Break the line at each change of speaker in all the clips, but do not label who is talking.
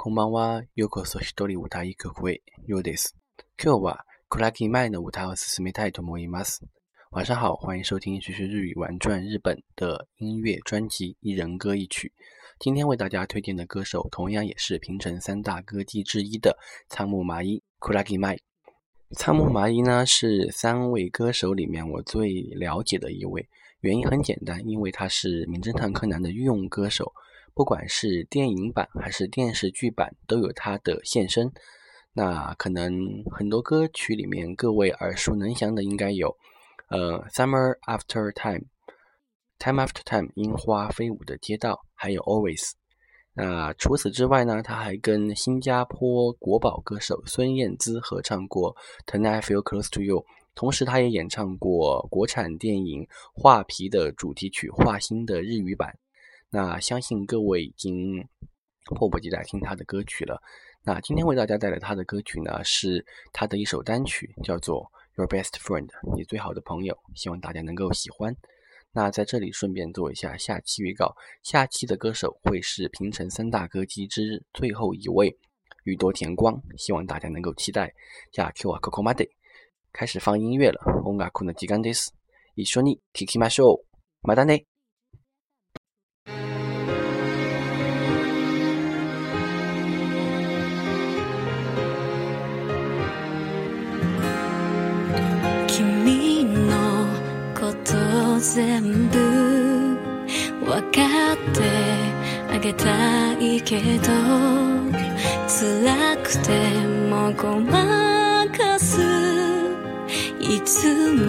こんばんは、うこそ一人歌一曲へようです。今日は、倉木麻衣の歌を進めたいと思います。晚上好，欢迎收听《学学日语玩转日本》的音乐专辑《一人歌一曲》。今天为大家推荐的歌手，同样也是平成三大歌姬之一的仓木麻衣。仓木麻衣呢，是三位歌手里面我最了解的一位。原因很简单，因为他是《名侦探柯南》的御用歌手。不管是电影版还是电视剧版，都有它的现身。那可能很多歌曲里面各位耳熟能详的，应该有呃《Summer After Time》，《Time After Time》樱花飞舞的街道，还有《Always》。那除此之外呢，他还跟新加坡国宝歌手孙燕姿合唱过《t o n I Feel Close to You》，同时他也演唱过国产电影《画皮》的主题曲《画心》的日语版。那相信各位已经迫不及待听他的歌曲了。那今天为大家带来他的歌曲呢，是他的一首单曲，叫做《Your Best Friend》，你最好的朋友。希望大家能够喜欢。那在这里顺便做一下下期预告，下期的歌手会是平成三大歌姬之最后一位——宇多田光。希望大家能够期待下。Q 啊，Coco m a d a y 开始放音乐了。音楽の時間です。一緒に聴きましょう。またね。
全部わかってあげたいけど辛くてもごまかすいつも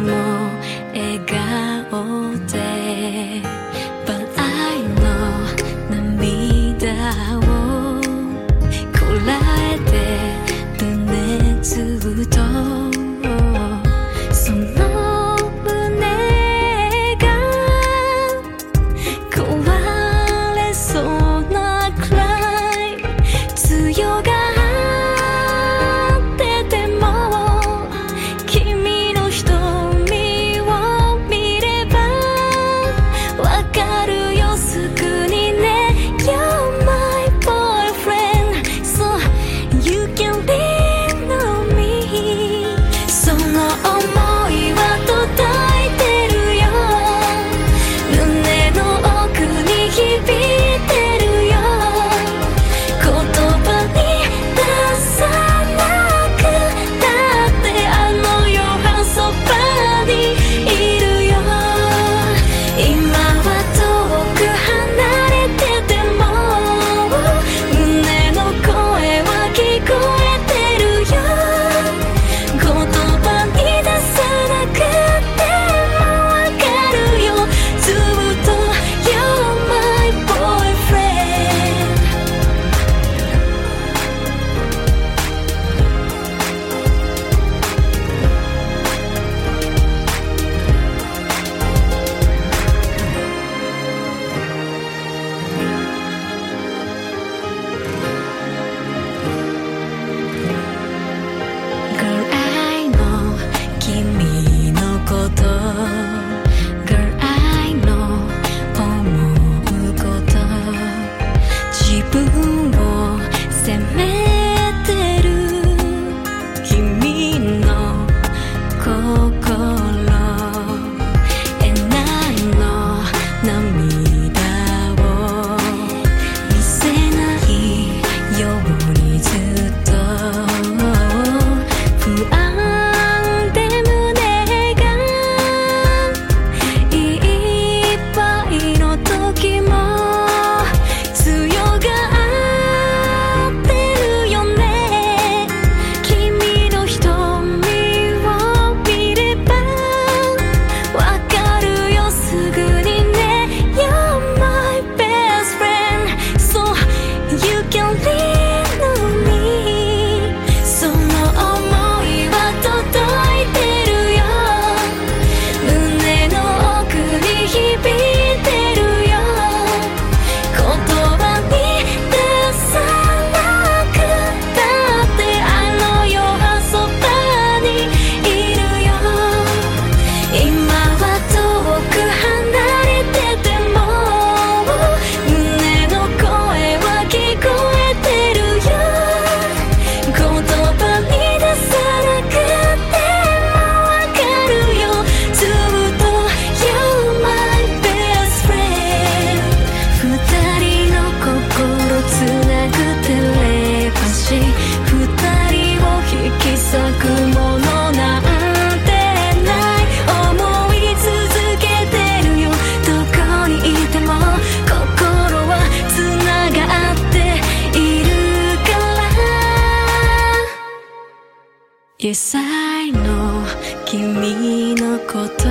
Yes, I know 君のこと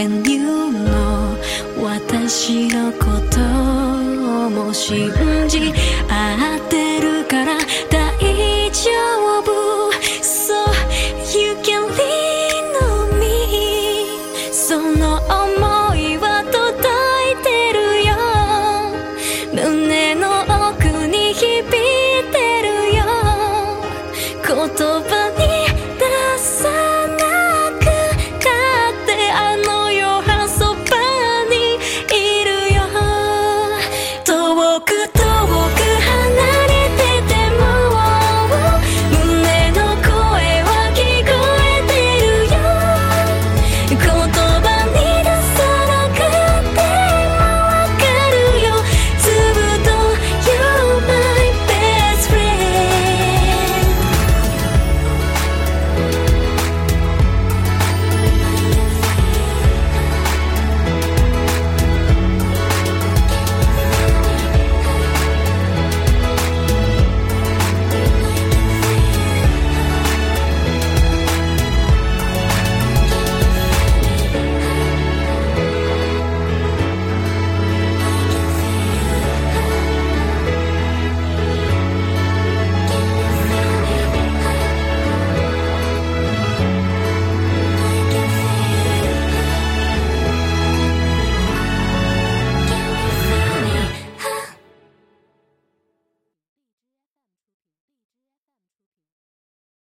And you know 私のことも信じ合ってるから大丈夫 So you can